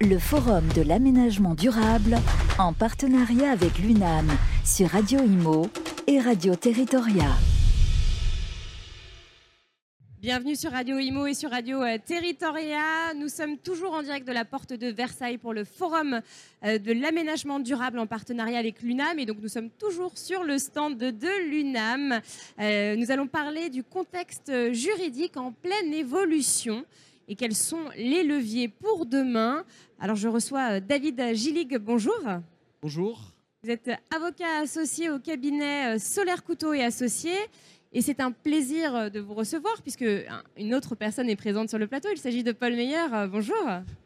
le Forum de l'aménagement durable en partenariat avec l'UNAM sur Radio Imo et Radio Territoria. Bienvenue sur Radio Imo et sur Radio euh, Territoria. Nous sommes toujours en direct de la porte de Versailles pour le forum euh, de l'aménagement durable en partenariat avec l'UNAM. Et donc nous sommes toujours sur le stand de l'UNAM. Euh, nous allons parler du contexte juridique en pleine évolution et quels sont les leviers pour demain. Alors je reçois David Gillig. Bonjour. Bonjour. Vous êtes avocat associé au cabinet Solaire Couteau et Associés. Et c'est un plaisir euh, de vous recevoir puisque une autre personne est présente sur le plateau. Il s'agit de Paul Meyer. Euh, bonjour.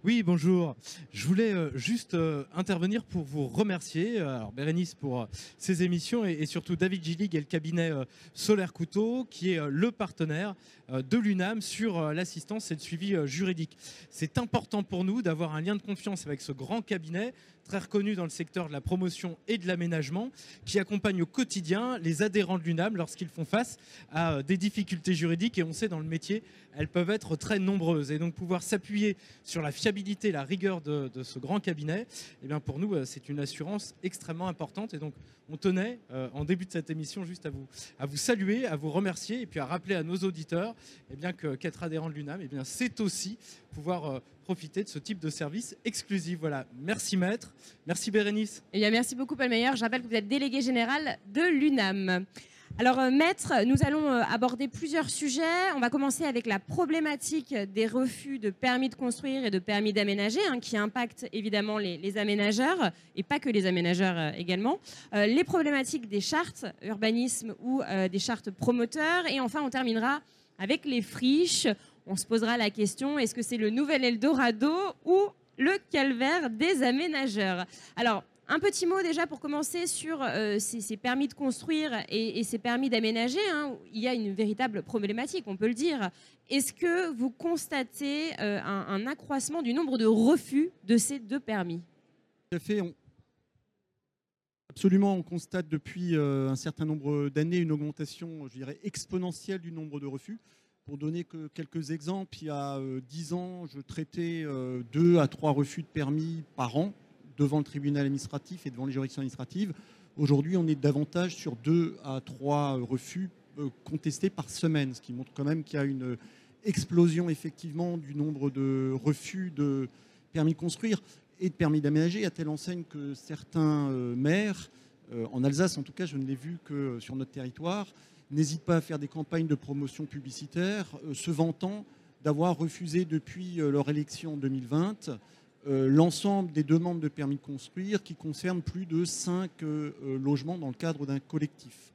Oui, bonjour. Je voulais euh, juste intervenir pour vous remercier, Bérénice pour ces émissions et surtout David Gillig et le cabinet Solaire Couteau qui est le partenaire de l'UNAM sur l'assistance et le suivi juridique. C'est important pour nous d'avoir un lien de confiance avec ce grand cabinet très reconnu dans le secteur de la promotion et de l'aménagement, qui accompagne au quotidien les adhérents de l'UNAM lorsqu'ils font face à euh, des difficultés juridiques. Et on sait dans le métier, elles peuvent être très nombreuses. Et donc pouvoir s'appuyer sur la fiabilité, la rigueur de, ce grand cabinet, eh bien pour nous, euh, c'est une assurance extrêmement importante. Et donc on tenait, euh, en début de cette émission, juste à vous, saluer, à vous remercier et puis à rappeler à nos auditeurs eh bien, que, qu'être adhérent de l'UNAM, eh bien, c'est aussi pouvoir profiter de ce type de service exclusif. Voilà, merci maître, merci Bérénice. Et eh merci beaucoup Paul Meyer. Je rappelle que vous êtes délégué général de l'UNAM. Alors, euh, maître, nous allons euh, aborder plusieurs sujets. On va commencer avec la problématique des refus de permis de construire et de permis d'aménager, hein, qui impactent évidemment les, aménageurs, et pas que les aménageurs euh, également. les problématiques des chartes urbanisme ou des chartes promoteurs. Et enfin, on terminera avec les friches on se posera la question, est-ce que c'est le nouvel Eldorado ou le calvaire des aménageurs? Alors, un petit mot déjà pour commencer sur euh, ces, permis de construire et, ces permis d'aménager. Hein. il y a une véritable problématique, on peut le dire. Est-ce que vous constatez euh, un, accroissement du nombre de refus de ces deux permis? Fait. Absolument, on constate depuis euh, un certain nombre d'années une augmentation, je dirais, exponentielle du nombre de refus. Pour donner que quelques exemples, il y a euh, dix ans, je traitais euh, deux à trois refus de permis par an devant le tribunal administratif et devant les juridictions administratives. Aujourd'hui, on est davantage sur deux à trois refus euh, contestés par semaine, ce qui montre quand même qu'il y a une explosion effectivement du nombre de refus de permis de construire et de permis d'aménager, à telle enseigne que certains maires, en Alsace en tout cas, je ne l'ai vu que sur notre territoire, n'hésitent pas à faire des campagnes de promotion publicitaire, euh, se vantant d'avoir refusé depuis euh, leur élection en 2020 euh, l'ensemble des demandes de permis de construire qui concernent plus de 5 logements dans le cadre d'un collectif.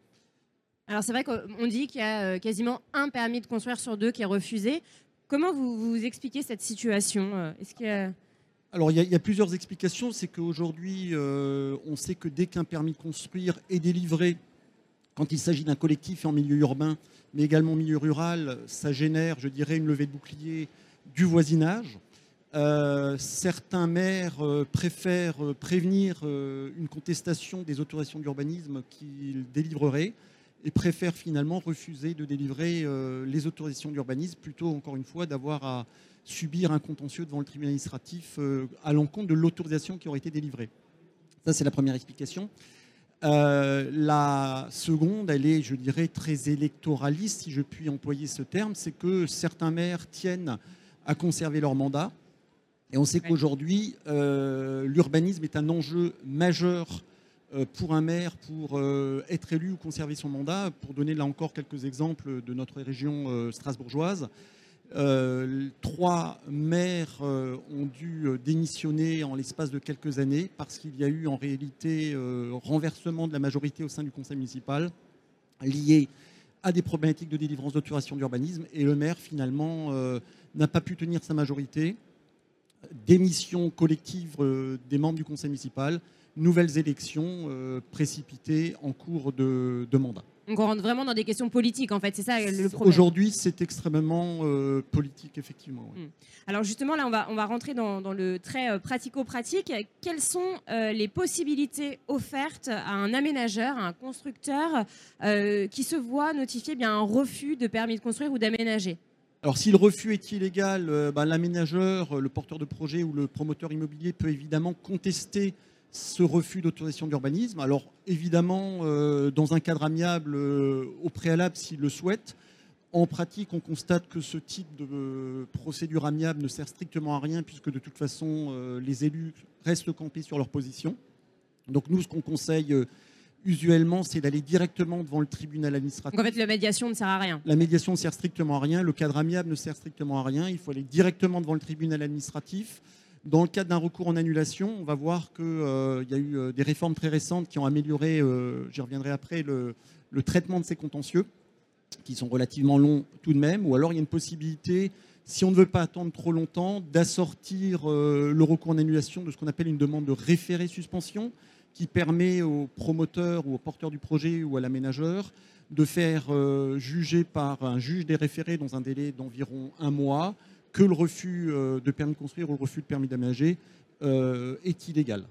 Alors c'est vrai qu'on dit qu'il y a quasiment un permis de construire sur deux qui est refusé. Comment vous, vous expliquez cette situation Est-ce qu'il Alors il y, a, il y, a, plusieurs explications. C'est qu'aujourd'hui, on sait que dès qu'un permis de construire est délivré quand il s'agit d'un collectif en milieu urbain, mais également en milieu rural, ça génère, je dirais, une levée de bouclier du voisinage. Euh, certains maires euh, préfèrent euh, prévenir une contestation des autorisations d'urbanisme qu'ils délivreraient et préfèrent finalement refuser de délivrer les autorisations d'urbanisme plutôt, encore une fois, d'avoir à subir un contentieux devant le tribunal administratif à l'encontre de l'autorisation qui aurait été délivrée. Ça, c'est la première explication. La seconde, elle est, je dirais, très électoraliste, si je puis employer ce terme, c'est que certains maires tiennent à conserver leur mandat. Et on sait qu'aujourd'hui, euh, l'urbanisme est un enjeu majeur euh, pour un maire pour être élu ou conserver son mandat. Pour donner là encore quelques exemples de notre région strasbourgeoise, euh, trois maires euh, ont dû euh, démissionner en l'espace de quelques années parce qu'il y a eu en réalité renversement de la majorité au sein du conseil municipal lié à des problématiques de délivrance d'autorisation d'urbanisme et le maire finalement n'a pas pu tenir sa majorité. Démission collective des membres du conseil municipal, nouvelles élections précipitées en cours de mandat. Donc on rentre vraiment dans des questions politiques, en fait, c'est ça le problème. Aujourd'hui, c'est extrêmement euh, politique, effectivement. Hmm. Alors justement, là, on va, on va rentrer dans, le très euh, pratico-pratique. Quelles sont euh, les possibilités offertes à un aménageur, à un constructeur qui se voit notifier bien un refus de permis de construire ou d'aménager? Alors si le refus est illégal, euh, bah, l'aménageur, le porteur de projet ou le promoteur immobilier peut évidemment contester ce refus d'autorisation d'urbanisme. Alors évidemment, euh, dans un cadre amiable euh, au préalable s'il le souhaite. En pratique, on constate que ce type de procédure amiable ne sert strictement à rien puisque de toute façon, les élus restent campés sur leur position. Donc nous, ce qu'on conseille usuellement, c'est d'aller directement devant le tribunal administratif. Donc en fait, la médiation ne sert à rien. La médiation ne sert strictement à rien. Le cadre amiable ne sert strictement à rien. Il faut aller directement devant le tribunal administratif. Dans le cadre d'un recours en annulation, on va voir qu'il euh, y a eu euh, des réformes très récentes qui ont amélioré, euh, j'y reviendrai après, le, traitement de ces contentieux, qui sont relativement longs tout de même. Ou alors il y a une possibilité, si on ne veut pas attendre trop longtemps, d'assortir le recours en annulation de ce qu'on appelle une demande de référé suspension qui permet aux promoteurs ou aux porteurs du projet ou à l'aménageur de faire euh, juger par un juge des référés dans un délai d'environ un mois que le refus euh, de permis de construire ou le refus de permis d'aménager euh, est illégal.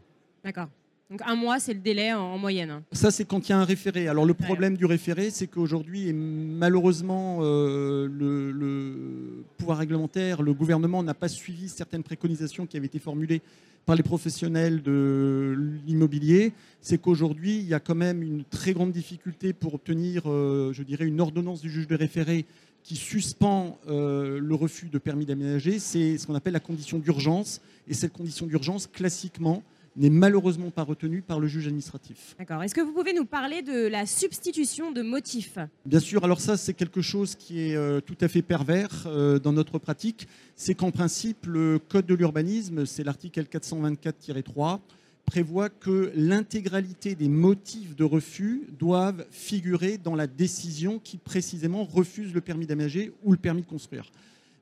D'accord. Donc un mois, c'est le délai en, moyenne. Ça, c'est quand il y a un référé. Alors le problème du référé, c'est qu'aujourd'hui, malheureusement, le, le, pouvoir réglementaire, le gouvernement n'a pas suivi certaines préconisations qui avaient été formulées par les professionnels de l'immobilier, c'est qu'aujourd'hui, il y a quand même une très grande difficulté pour obtenir, euh, je dirais, une ordonnance du juge de référé qui suspend euh, le refus de permis d'aménager. C'est ce qu'on appelle la condition d'urgence. Et cette condition d'urgence, classiquement, n'est malheureusement pas retenu par le juge administratif. D'accord. Est-ce que vous pouvez nous parler de la substitution de motifs Bien sûr. Alors ça, c'est quelque chose qui est euh, tout à fait pervers euh, dans notre pratique. C'est qu'en principe, le Code de l'urbanisme, c'est l'article 424-3, prévoit que l'intégralité des motifs de refus doivent figurer dans la décision qui précisément refuse le permis d'aménager ou le permis de construire.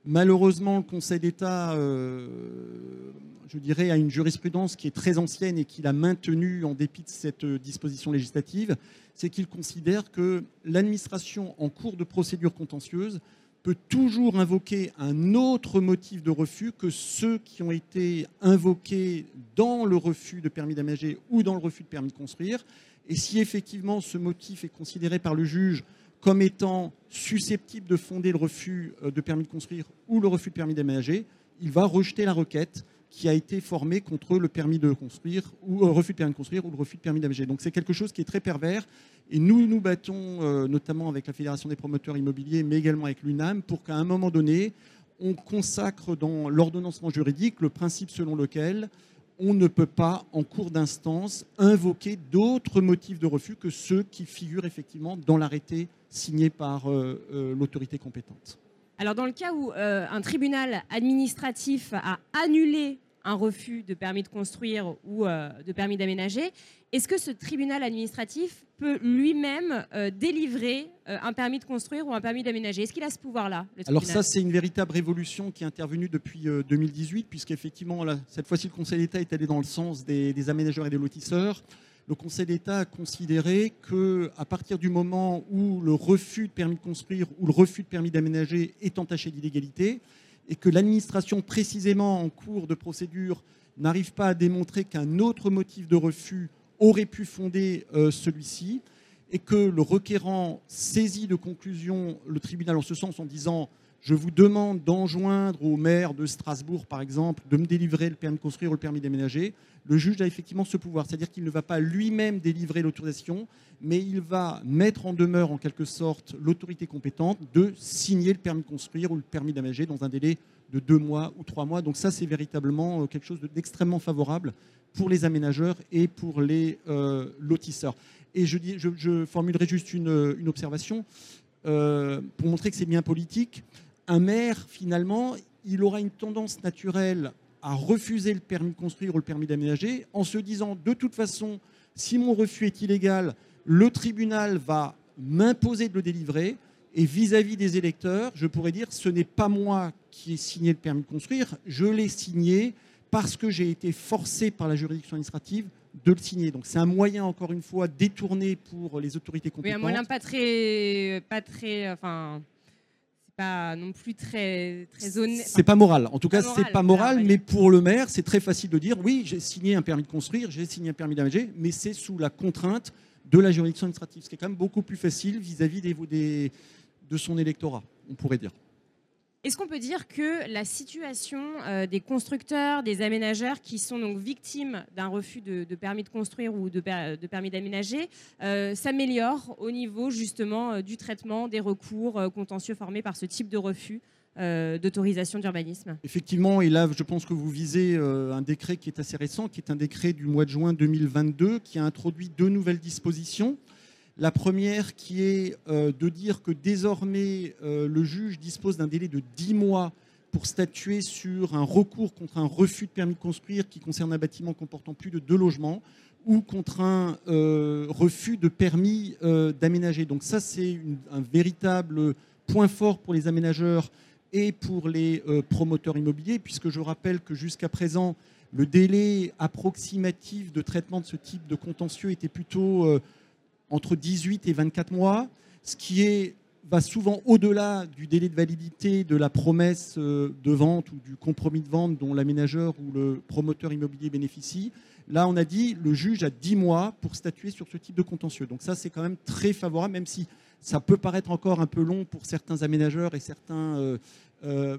Malheureusement, le Conseil d'État, euh, je dirais, a une jurisprudence qui est très ancienne et qu'il a maintenue en dépit de cette disposition législative, c'est qu'il considère que l'administration en cours de procédure contentieuse peut toujours invoquer un autre motif de refus que ceux qui ont été invoqués dans le refus de permis d'aménager ou dans le refus de permis de construire. Et si effectivement ce motif est considéré par le juge comme étant susceptible de fonder le refus euh, de permis de construire ou le refus de permis d'aménager, il va rejeter la requête qui a été formée contre le permis de construire ou euh, refus de permis de construire ou le refus de permis d'aménager. Donc c'est quelque chose qui est très pervers et nous nous battons euh, notamment avec la Fédération des promoteurs immobiliers mais également avec l'UNAM pour qu'à un moment donné on consacre dans l'ordonnancement juridique le principe selon lequel on ne peut pas, en cours d'instance, invoquer d'autres motifs de refus que ceux qui figurent effectivement dans l'arrêté signé par euh, euh, l'autorité compétente. Alors, dans le cas où euh, un tribunal administratif a annulé un refus de permis de construire ou de permis d'aménager, est-ce que ce tribunal administratif peut lui-même délivrer un permis de construire ou un permis d'aménager? Est-ce qu'il a ce pouvoir-là Alors ça, c'est une véritable révolution qui est intervenue depuis 2018, puisqu'effectivement, cette fois-ci, le Conseil d'État est allé dans le sens des, des aménageurs et des lotisseurs. Le Conseil d'État a considéré qu'à partir du moment où le refus de permis de construire ou le refus de permis d'aménager est entaché d'illégalité, et que l'administration, précisément en cours de procédure, n'arrive pas à démontrer qu'un autre motif de refus aurait pu fonder euh, celui-ci, et que le requérant saisit de conclusion le tribunal en ce sens en disant je vous demande d'enjoindre au maire de Strasbourg, par exemple, de me délivrer le permis de construire ou le permis d'aménager. Le juge a effectivement ce pouvoir, c'est-à-dire qu'il ne va pas lui-même délivrer l'autorisation, mais il va mettre en demeure, en quelque sorte, l'autorité compétente de signer le permis de construire ou le permis d'aménager dans un délai de deux mois ou trois mois. Donc ça, c'est véritablement euh, quelque chose d'extrêmement favorable pour les aménageurs et pour les euh, lotisseurs. Et je, formulerai juste une, observation euh, pour montrer que c'est bien politique un maire, finalement, il aura une tendance naturelle à refuser le permis de construire ou le permis d'aménager en se disant de toute façon, si mon refus est illégal, le tribunal va m'imposer de le délivrer. Et vis-à-vis des électeurs, je pourrais dire ce n'est pas moi qui ai signé le permis de construire, je l'ai signé parce que j'ai été forcé par la juridiction administrative de le signer. Donc c'est un moyen, encore une fois, détourné pour les autorités compétentes. Oui, un moyen pas très, pas très, enfin, non plus très, très honnête. C'est pas moral. En tout cas, c'est pas moral, mais pour le maire, c'est très facile de dire oui, j'ai signé un permis de construire, j'ai signé un permis d'aménager, mais c'est sous la contrainte de la juridiction administrative, ce qui est quand même beaucoup plus facile vis-à-vis des, de son électorat, on pourrait dire. Est-ce qu'on peut dire que la situation euh, des constructeurs, des aménageurs qui sont donc victimes d'un refus de, permis de construire ou de, permis d'aménager euh, s'améliore au niveau justement euh, du traitement des recours contentieux formés par ce type de refus d'autorisation d'urbanisme? Effectivement, et là je pense que vous visez un décret qui est assez récent, qui est un décret du mois de juin 2022, qui a introduit deux nouvelles dispositions. La première qui est euh, de dire que désormais euh, le juge dispose d'un délai de 10 mois pour statuer sur un recours contre un refus de permis de construire qui concerne un bâtiment comportant plus de deux logements ou contre un euh, refus de permis d'aménager. Donc ça, c'est un véritable point fort pour les aménageurs et pour les promoteurs immobiliers, puisque je rappelle que jusqu'à présent, le délai approximatif de traitement de ce type de contentieux était plutôt entre 18 et 24 mois, ce qui est, va souvent au-delà du délai de validité de la promesse euh, de vente ou du compromis de vente dont l'aménageur ou le promoteur immobilier bénéficie. Là, on a dit le juge a 10 mois pour statuer sur ce type de contentieux. Donc ça, c'est quand même très favorable, même si ça peut paraître encore un peu long pour certains aménageurs et certains euh, euh,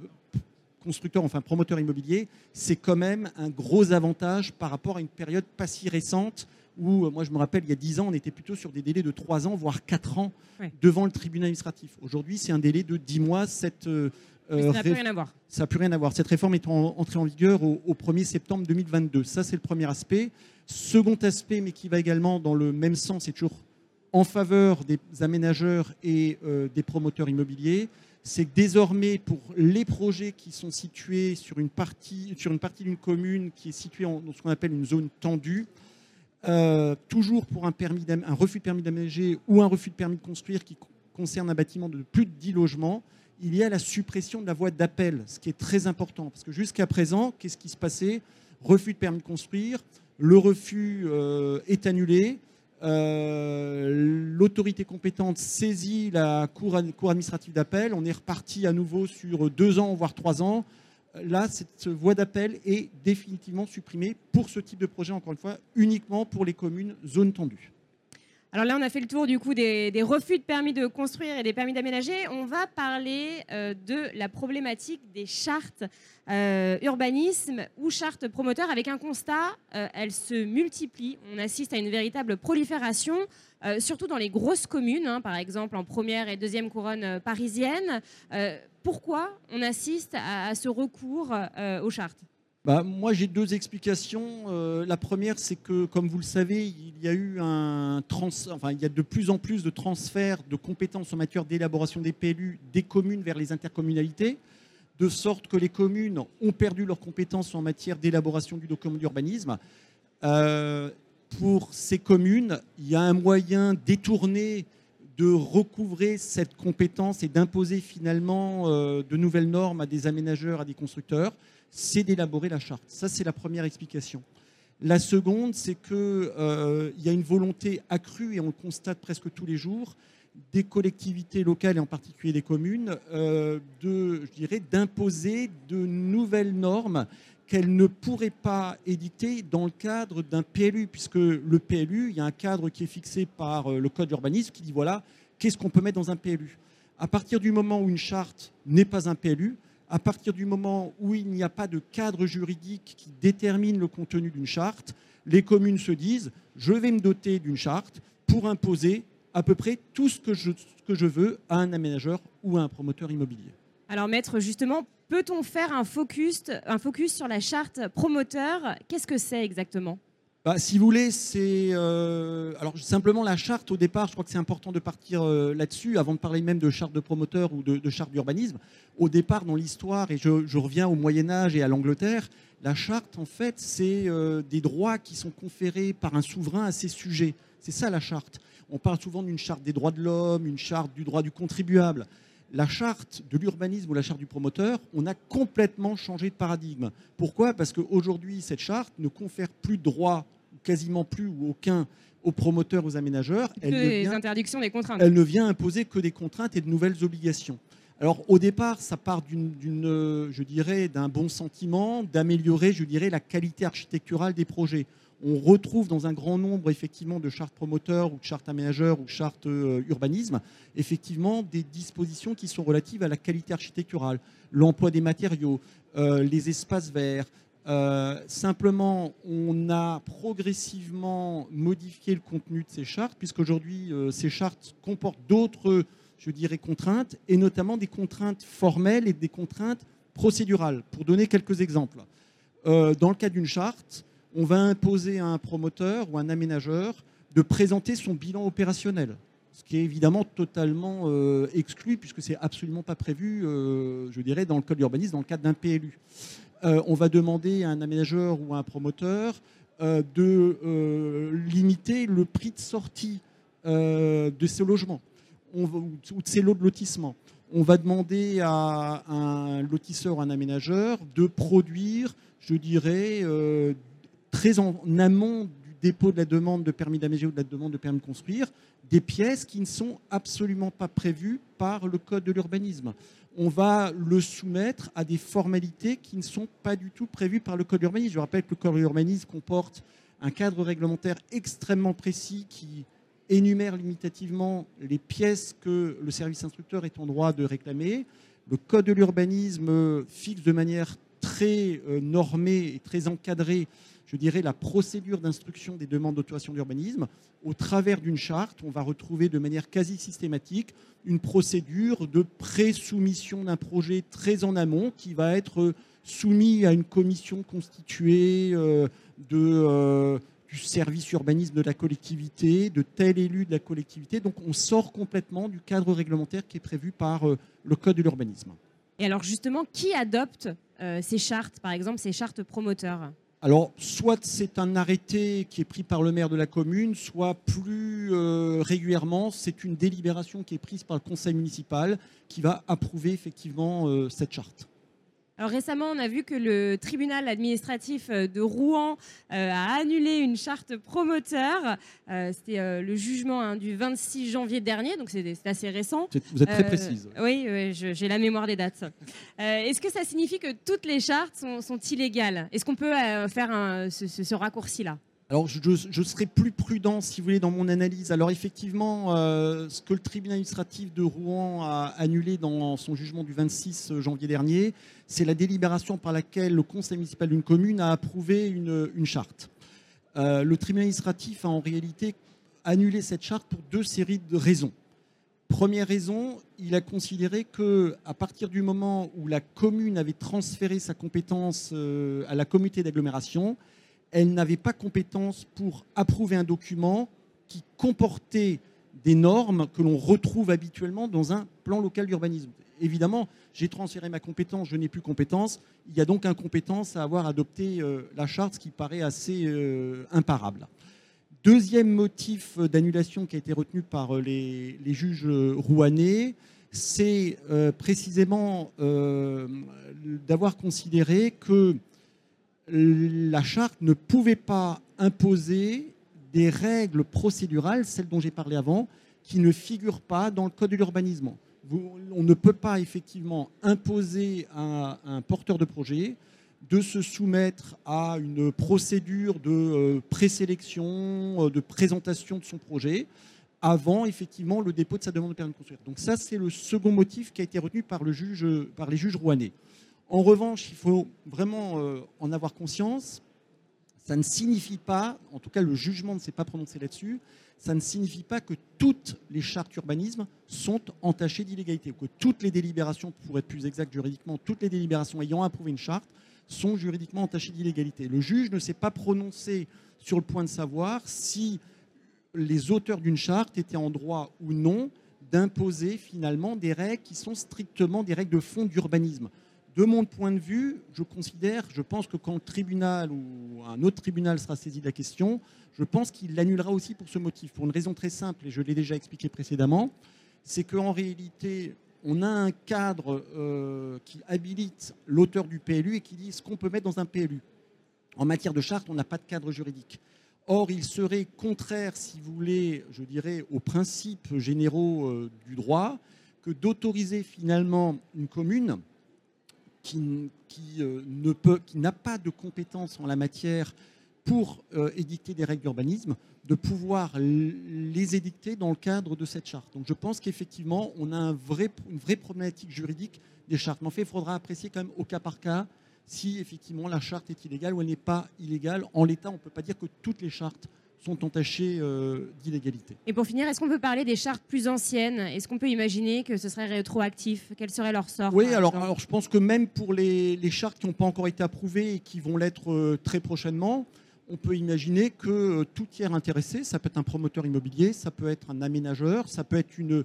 constructeurs, enfin promoteurs immobiliers. C'est quand même un gros avantage par rapport à une période pas si récente où, euh, moi je me rappelle, il y a 10 ans, on était plutôt sur des délais de 3 ans, voire 4 ans devant le tribunal administratif. Aujourd'hui, c'est un délai de 10 mois. Cette, euh, ça n'a plus rien à voir. Ça n'a plus rien à voir. Cette réforme est entrée en vigueur au, 1er septembre 2022. Ça, c'est le premier aspect. Second aspect, mais qui va également dans le même sens, c'est toujours en faveur des aménageurs et euh, des promoteurs immobiliers, c'est que désormais, pour les projets qui sont situés sur une partie, sur une partie d'une commune qui est située dans ce qu'on appelle une zone tendue, euh, toujours pour un, refus de permis d'aménager ou un refus de permis de construire qui concerne un bâtiment de plus de 10 logements, il y a la suppression de la voie d'appel, ce qui est très important. Parce que jusqu'à présent, qu'est-ce qui se passait? Refus de permis de construire, le refus euh, est annulé, euh, l'autorité compétente saisit la cour administrative d'appel, on est reparti à nouveau sur deux ans, voire trois ans là, cette voie d'appel est définitivement supprimée pour ce type de projet, encore une fois, uniquement pour les communes zones tendues. Alors là, on a fait le tour du coup des, refus de permis de construire et des permis d'aménager. On va parler euh, de la problématique des chartes euh, urbanisme ou chartes promoteurs. Avec un constat, euh, elles se multiplient. On assiste à une véritable prolifération, surtout dans les grosses communes, hein, par exemple en première et deuxième couronne parisienne. pourquoi on assiste à ce recours aux chartes? Bah, moi, j'ai deux explications. Euh, la première, c'est que, comme vous le savez, il y a eu de plus en plus de transferts de compétences en matière d'élaboration des PLU des communes vers les intercommunalités, de sorte que les communes ont perdu leurs compétences en matière d'élaboration du document d'urbanisme. Euh, pour ces communes, il y a un moyen détourné de recouvrer cette compétence et d'imposer finalement euh, de nouvelles normes à des aménageurs, à des constructeurs c'est d'élaborer la charte. Ça, c'est la première explication. La seconde, c'est qu'il euh, y a une volonté accrue, et on le constate presque tous les jours, des collectivités locales et en particulier des communes, euh, de, d'imposer de nouvelles normes qu'elles ne pourraient pas éditer dans le cadre d'un PLU, puisque le PLU, il y a un cadre qui est fixé par euh, le Code d'urbanisme qui dit voilà, qu'est-ce qu'on peut mettre dans un PLU À partir du moment où une charte n'est pas un PLU, à partir du moment où il n'y a pas de cadre juridique qui détermine le contenu d'une charte, les communes se disent je vais me doter d'une charte pour imposer à peu près tout ce que, je, que je veux à un aménageur ou à un promoteur immobilier. Alors maître, justement, peut-on faire un focus, sur la charte promoteur? Qu'est-ce que c'est exactement? Bah, si vous voulez, c'est euh, alors simplement la charte au départ. Je crois que c'est important de partir euh, là-dessus avant de parler même de charte de promoteur ou de, charte d'urbanisme. Au départ, dans l'histoire, et je, reviens au Moyen Âge et à l'Angleterre, la charte, en fait, c'est euh, des droits qui sont conférés par un souverain à ses sujets. C'est ça la charte. On parle souvent d'une charte des droits de l'homme, une charte du droit du contribuable la charte de l'urbanisme ou la charte du promoteur, on a complètement changé de paradigme. Pourquoi? Parce qu'aujourd'hui, cette charte ne confère plus de droit, quasiment plus ou aucun, aux promoteurs, aux aménageurs. Elle des interdictions, des contraintes. Elle ne vient imposer que des contraintes et de nouvelles obligations. Alors au départ, ça part d'une, je dirais, d'un bon sentiment d'améliorer, je dirais, la qualité architecturale des projets. On retrouve dans un grand nombre effectivement de chartes promoteurs ou de chartes aménageurs ou de chartes euh, urbanisme, effectivement des dispositions qui sont relatives à la qualité architecturale, l'emploi des matériaux, euh, les espaces verts. Euh, simplement, on a progressivement modifié le contenu de ces chartes, puisqu'aujourd'hui, ces chartes comportent d'autres je dirais, contraintes, et notamment des contraintes formelles et des contraintes procédurales. Pour donner quelques exemples, dans le cas d'une charte, on va imposer à un promoteur ou un aménageur de présenter son bilan opérationnel, ce qui est évidemment totalement euh, exclu puisque c'est absolument pas prévu, euh, je dirais, dans le code d'urbanisme, dans le cadre d'un PLU. on va demander à un aménageur ou à un promoteur de limiter le prix de sortie de ces logements ou de ces lots de lotissement. On va demander à un lotisseur, un aménageur, de produire, je dirais, euh, très en amont du dépôt de la demande de permis d'aménager ou de la demande de permis de construire, des pièces qui ne sont absolument pas prévues par le code de l'urbanisme. On va le soumettre à des formalités qui ne sont pas du tout prévues par le code de l'urbanisme. Je rappelle que le code de l'urbanisme comporte un cadre réglementaire extrêmement précis qui énumère limitativement les pièces que le service instructeur est en droit de réclamer. Le code de l'urbanisme fixe de manière très euh, normée et très encadrée, je dirais, la procédure d'instruction des demandes d'autorisation d'urbanisme. Au travers d'une charte, on va retrouver de manière quasi systématique une procédure de pré-soumission d'un projet très en amont qui va être soumis à une commission constituée euh, euh, du service urbanisme de la collectivité, de tel élu de la collectivité. Donc on sort complètement du cadre réglementaire qui est prévu par euh, le Code de l'urbanisme. Et alors justement, qui adopte euh, ces chartes, par exemple ces chartes promoteurs? Alors, soit c'est un arrêté qui est pris par le maire de la commune, soit plus euh, régulièrement, c'est une délibération qui est prise par le conseil municipal qui va approuver effectivement cette charte. Alors récemment, on a vu que le tribunal administratif euh, de Rouen euh, a annulé une charte promoteur. Euh, c'était le jugement hein, du 26 janvier dernier, donc c'est assez récent. Vous êtes très précise. Oui, j'ai la mémoire des dates. Est-ce que ça signifie que toutes les chartes sont, illégales? Est-ce qu'on peut faire ce raccourci-là? Alors, je, serai plus prudent, si vous voulez, dans mon analyse. Alors, effectivement, euh, ce que le tribunal administratif de Rouen a annulé dans son jugement du 26 janvier dernier, c'est la délibération par laquelle le conseil municipal d'une commune a approuvé une, charte. Euh, le tribunal administratif a en réalité annulé cette charte pour deux séries de raisons. Première raison, il a considéré que à partir du moment où la commune avait transféré sa compétence euh, à la communauté d'agglomération, elle n'avait pas compétence pour approuver un document qui comportait des normes que l'on retrouve habituellement dans un plan local d'urbanisme. Évidemment, j'ai transféré ma compétence, je n'ai plus compétence. Il y a donc incompétence à avoir adopté euh, la charte, ce qui paraît assez euh, imparable. Deuxième motif d'annulation qui a été retenu par euh, les, juges rouanais, c'est précisément d'avoir considéré que la charte ne pouvait pas imposer des règles procédurales, celles dont j'ai parlé avant, qui ne figurent pas dans le code de l'urbanisme. On ne peut pas effectivement imposer à un porteur de projet de se soumettre à une procédure de euh, présélection, euh, de présentation de son projet avant effectivement le dépôt de sa demande de permis de construire. Donc ça, c'est le second motif qui a été retenu par, par les juges rouennais. En revanche, il faut vraiment euh, en avoir conscience. Ça ne signifie pas, en tout cas le jugement ne s'est pas prononcé là-dessus, ça ne signifie pas que toutes les chartes urbanisme sont entachées d'illégalité, ou que toutes les délibérations, pour être plus exact juridiquement, toutes les délibérations ayant approuvé une charte sont juridiquement entachées d'illégalité. Le juge ne s'est pas prononcé sur le point de savoir si les auteurs d'une charte étaient en droit ou non d'imposer finalement des règles qui sont strictement des règles de fond d'urbanisme de mon point de vue, je considère, je pense que quand le tribunal ou un autre tribunal sera saisi de la question, je pense qu'il l'annulera aussi pour ce motif, pour une raison très simple, et je l'ai déjà expliqué précédemment, c'est qu'en réalité, on a un cadre euh, qui habilite l'auteur du PLU et qui dit ce qu'on peut mettre dans un PLU. En matière de charte, on n'a pas de cadre juridique. Or, il serait contraire, si vous voulez, je dirais, aux principes généraux euh, du droit que d'autoriser finalement une commune qui, euh, qui n'a pas de compétences en la matière pour euh, édicter des règles d'urbanisme, de pouvoir les édicter dans le cadre de cette charte. Donc je pense qu'effectivement, on a une vraie problématique juridique des chartes. Mais en fait, il faudra apprécier quand même au cas par cas si effectivement la charte est illégale ou elle n'est pas illégale. En l'état, on ne peut pas dire que toutes les chartes sont entachées euh, d'illégalité. Et pour finir, est-ce qu'on peut parler des chartes plus anciennes? Est-ce qu'on peut imaginer que ce serait rétroactif? Quel serait leur sort Oui, alors, alors, je pense que même pour les, chartes qui n'ont pas encore été approuvées et qui vont l'être euh, très prochainement, on peut imaginer que euh, tout tiers intéressé, ça peut être un promoteur immobilier, ça peut être un aménageur, ça peut être une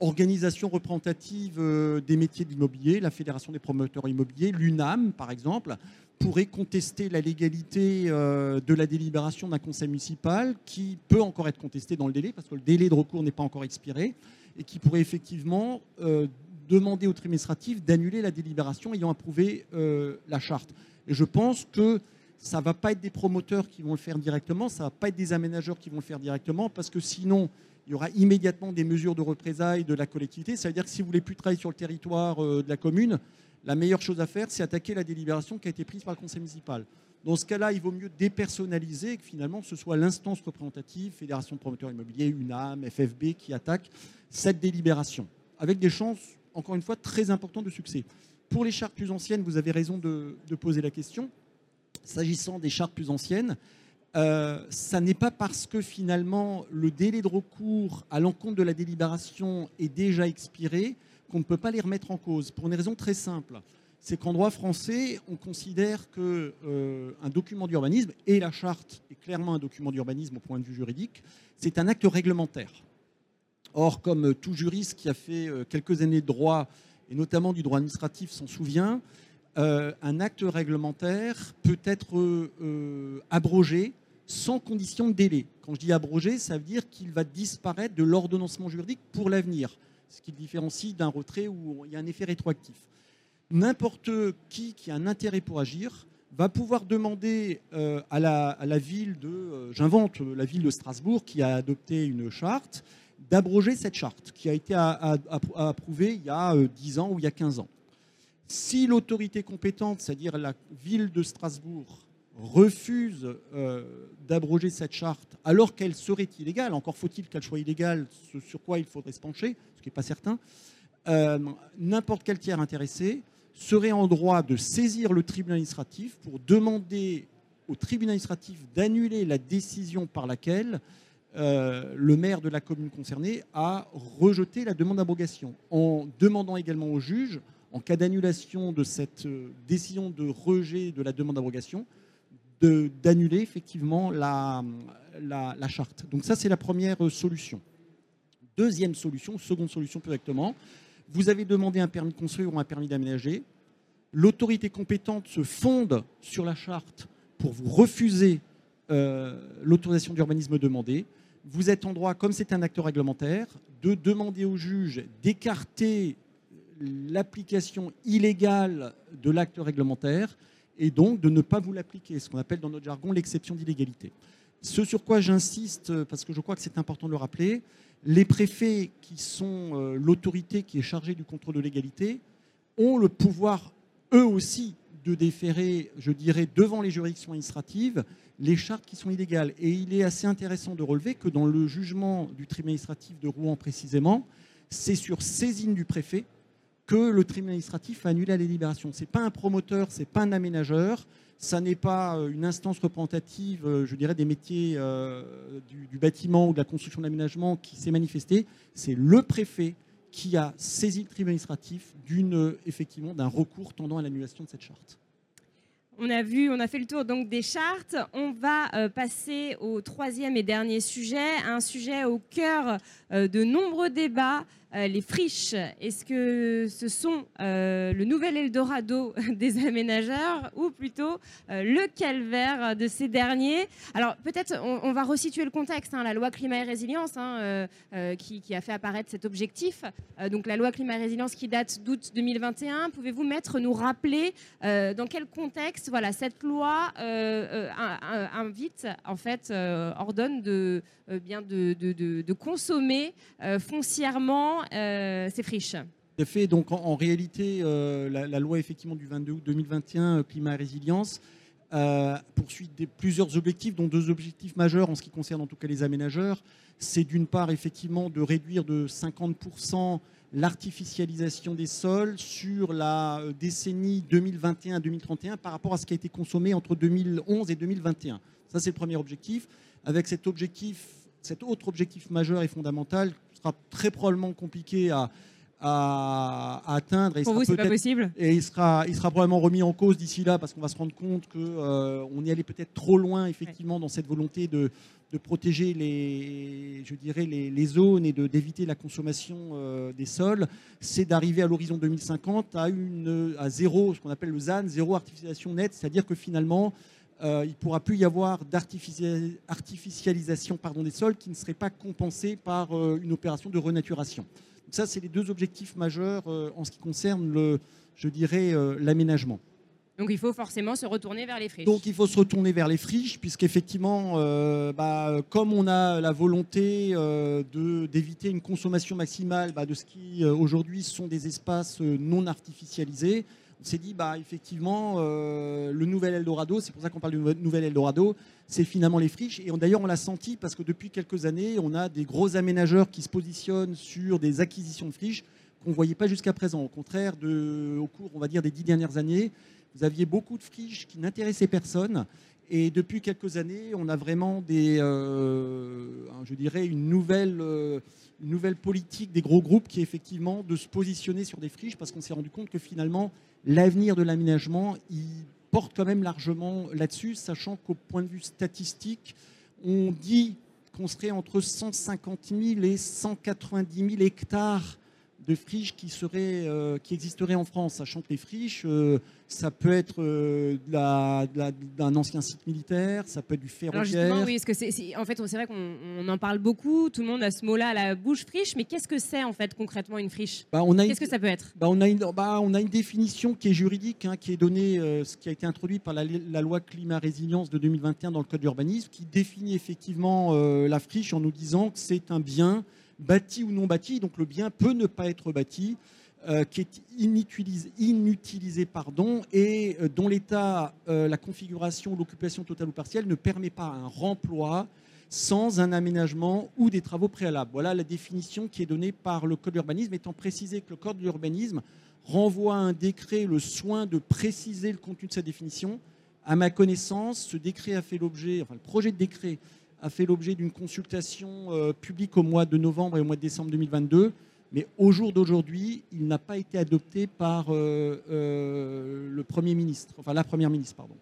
organisation représentative des métiers de l'immobilier, la Fédération des promoteurs immobiliers, l'UNAM par exemple, pourrait contester la légalité euh, de la délibération d'un conseil municipal qui peut encore être contesté dans le délai, parce que le délai de recours n'est pas encore expiré, et qui pourrait effectivement euh, demander au administratif d'annuler la délibération ayant approuvé euh, la charte. Et je pense que ça ne va pas être des promoteurs qui vont le faire directement, ça ne va pas être des aménageurs qui vont le faire directement, parce que sinon, il y aura immédiatement des mesures de représailles de la collectivité. Ça veut dire que si vous voulez plus travailler sur le territoire de la commune, la meilleure chose à faire, c'est attaquer la délibération qui a été prise par le conseil municipal. Dans ce cas-là, il vaut mieux dépersonnaliser et que finalement ce soit l'instance représentative, Fédération de promoteurs immobiliers, UNAM, FFB, qui attaque cette délibération, avec des chances, encore une fois, très importantes de succès. Pour les chartes plus anciennes, vous avez raison de, poser la question. S'agissant des chartes plus anciennes, euh, ça n'est pas parce que finalement le délai de recours à l'encontre de la délibération est déjà expiré qu'on ne peut pas les remettre en cause, pour une raison très simple. C'est qu'en droit français, on considère qu'un euh, document d'urbanisme, et la charte est clairement un document d'urbanisme au point de vue juridique, c'est un acte réglementaire. Or, comme tout juriste qui a fait euh, quelques années de droit, et notamment du droit administratif, s'en souvient, euh, un acte réglementaire peut être abrogé sans condition de délai. Quand je dis abrogé, ça veut dire qu'il va disparaître de l'ordonnancement juridique pour l'avenir ce qui le différencie d'un retrait où il y a un effet rétroactif. N'importe qui qui a un intérêt pour agir va pouvoir demander euh, à, la, ville de, euh, j'invente, la ville de Strasbourg qui a adopté une charte, d'abroger cette charte qui a été approuvée il y a 10 euh, ans ou il y a 15 ans. Si l'autorité compétente, c'est-à-dire la ville de Strasbourg, refuse euh, d'abroger cette charte alors qu'elle serait illégale, encore faut-il qu'elle soit illégale, ce sur quoi il faudrait se pencher, ce qui n'est pas certain, euh, n'importe quel tiers intéressé serait en droit de saisir le tribunal administratif pour demander au tribunal administratif d'annuler la décision par laquelle euh, le maire de la commune concernée a rejeté la demande d'abrogation, en demandant également au juge, en cas d'annulation de cette décision de rejet de la demande d'abrogation, d'annuler effectivement la, charte. Donc ça, c'est la première solution. Deuxième solution, seconde solution plus exactement, vous avez demandé un permis de construire ou un permis d'aménager. L'autorité compétente se fonde sur la charte pour vous refuser euh, l'autorisation d'urbanisme demandée. Vous êtes en droit, comme c'est un acte réglementaire, de demander au juge d'écarter l'application illégale de l'acte réglementaire et donc de ne pas vous l'appliquer, ce qu'on appelle dans notre jargon l'exception d'illégalité. Ce sur quoi j'insiste, parce que je crois que c'est important de le rappeler, les préfets, qui sont euh, l'autorité qui est chargée du contrôle de l'égalité, ont le pouvoir, eux aussi, de déférer, je dirais, devant les juridictions administratives, les chartes qui sont illégales. Et il est assez intéressant de relever que dans le jugement du tribunal administratif de Rouen précisément, c'est sur saisine du préfet que le tribunal administratif a annulé la délibération. Ce n'est pas un promoteur, ce n'est pas un aménageur, ça n'est pas euh, une instance représentative, euh, je dirais, des métiers euh, du, bâtiment ou de la construction de l'aménagement qui s'est manifesté, c'est le préfet qui a saisi le tribunal administratif d'une, effectivement, d'un recours tendant à l'annulation de cette charte. On a vu, on a fait le tour donc des chartes. On va passer au troisième et dernier sujet, un sujet au cœur de nombreux débats euh, les friches, est-ce que ce sont euh, le nouvel Eldorado des aménageurs ou plutôt euh, le calvaire de ces derniers? Alors peut-être on, va resituer le contexte. Hein, la loi climat et résilience hein, qui, a fait apparaître cet objectif. donc la loi climat et résilience qui date d'août 2021. Pouvez-vous mettre, nous rappeler dans quel contexte voilà, cette loi invite, en fait, ordonne de, bien de, de consommer foncièrement euh, ces friches fait. Donc en, réalité, euh, la, loi effectivement du 22 août 2021, euh, climat et résilience, poursuit plusieurs objectifs, dont deux objectifs majeurs en ce qui concerne en tout cas les aménageurs. C'est d'une part effectivement de réduire de 50% l'artificialisation des sols sur la décennie 2021-2031 par rapport à ce qui a été consommé entre 2011 et 2021. Ça, c'est le premier objectif. Avec cet objectif, cet autre objectif majeur et fondamental, sera très probablement compliqué à, à- à atteindre. Et Pour vous, c'est pas possible? et il sera, il sera probablement remis en cause d'ici là parce qu'on va se rendre compte qu'on y allait peut-être trop loin effectivement dans cette volonté de, de protéger les, je dirais, les, les zones et d'éviter la consommation euh, des sols. C'est d'arriver à l'horizon 2050 à, une, à zéro, ce qu'on appelle le ZAN, zéro artificialisation nette, c'est-à-dire que finalement euh, il ne pourra plus y avoir d'artificialisation artificialisation, pardon, des sols qui ne serait pas compensée par euh, une opération de renaturation. Donc ça, c'est les deux objectifs majeurs euh, en ce qui concerne, le, je dirais, l'aménagement. Donc il faut forcément se retourner vers les friches. Donc il faut se retourner vers les friches, puisqu'effectivement, euh, bah, comme on a la volonté euh, de- d'éviter une consommation maximale bah, de ce qui euh, aujourd'hui sont des espaces non artificialisés, on s'est dit, bah, effectivement, euh, le nouvel Eldorado, c'est pour ça qu'on parle du nouvel Eldorado, c'est finalement les friches. Et d'ailleurs, on l'a senti parce que depuis quelques années, on a des gros aménageurs qui se positionnent sur des acquisitions de friches qu'on ne voyait pas jusqu'à présent. Au contraire, au cours, on va dire, des dix dernières années, vous aviez beaucoup de friches qui n'intéressaient personne. Et depuis quelques années, on a vraiment des, euh, je dirais, une nouvelle, euh, une nouvelle politique des gros groupes qui est effectivement de se positionner sur des friches parce qu'on s'est rendu compte que finalement, l'avenir de l'aménagement, il porte quand même largement là-dessus, sachant qu'au point de vue statistique, on dit qu'on serait entre 150 000 et 190 000 hectares de friches qui, seraient, euh, qui existeraient en France, sachant que les friches, euh, ça peut être euh, de de d'un ancien site militaire, ça peut être du Alors ferroviaire. justement, oui, parce que c'est, en fait, c'est vrai qu'on on en parle beaucoup, tout le monde a ce mot-là à la bouche, friche, mais qu'est-ce que c'est en fait concrètement une friche? Bah, on a une- Qu'est-ce que ça peut être? Bah, on, a une, bah, on a une définition qui est juridique, hein, qui est donnée, ce qui a été introduit par la, la loi climat résilience de 2021 dans le code de l'urbanisme, qui définit effectivement la friche en nous disant que c'est un bien bâti ou non bâti, donc le bien peut ne pas être bâti, euh, qui est inutilisé, inutilisé pardon, et euh, dont l'état, euh, la configuration, l'occupation totale ou partielle ne permet pas un remploi sans un aménagement ou des travaux préalables. Voilà la définition qui est donnée par le Code de l'urbanisme, étant précisé que le Code de l'urbanisme renvoie à un décret le soin de préciser le contenu de sa définition. À ma connaissance, ce décret a fait l'objet, enfin le projet de décret a fait l'objet d'une consultation euh, publique au mois de novembre et au mois de décembre 2022. Mais au jour d'aujourd'hui, il n'a pas été adopté par euh, euh, le Premier ministre, enfin la Première ministre, pardon.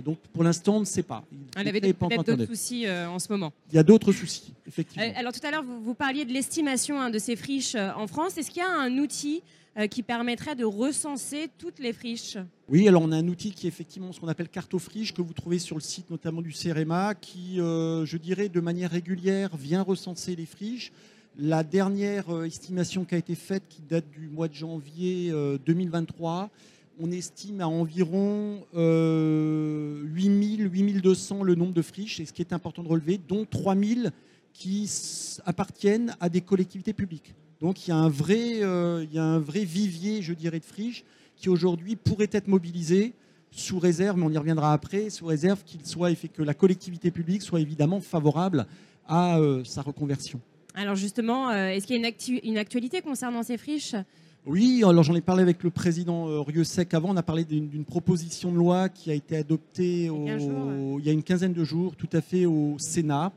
Donc pour l'instant, on ne sait pas. Il Elle avait peut-être d'autres soucis euh, en ce moment. Il y a d'autres soucis, effectivement. Alors tout à l'heure, vous, vous parliez de l'estimation hein, de ces friches euh, en France. Est-ce qu'il y a un outil qui permettrait de recenser toutes les friches Oui, alors on a un outil qui est effectivement ce qu'on appelle cartofriche, que vous trouvez sur le site notamment du CEREMA, qui, euh, je dirais, de manière régulière vient recenser les friches. La dernière euh, estimation qui a été faite, qui date du mois de janvier euh, 2023, on estime à environ euh, 8000, 8200 le nombre de friches, et ce qui est important de relever, dont 3000 qui appartiennent à des collectivités publiques. Donc il y a un vrai, euh, il y a un vrai vivier, je dirais, de friches qui aujourd'hui pourrait être mobilisé sous réserve, mais on y reviendra après, sous réserve qu'il soit et que la collectivité publique soit évidemment favorable à euh, sa reconversion. Alors justement, euh, est-ce qu'il y a une, actu- une actualité concernant ces friches? Oui, alors j'en ai parlé avec le président euh, Rieussec avant. On a parlé d'une proposition de loi qui a été adoptée Il y a 15 au- jours, il y a une quinzaine de jours, tout à fait au Sénat,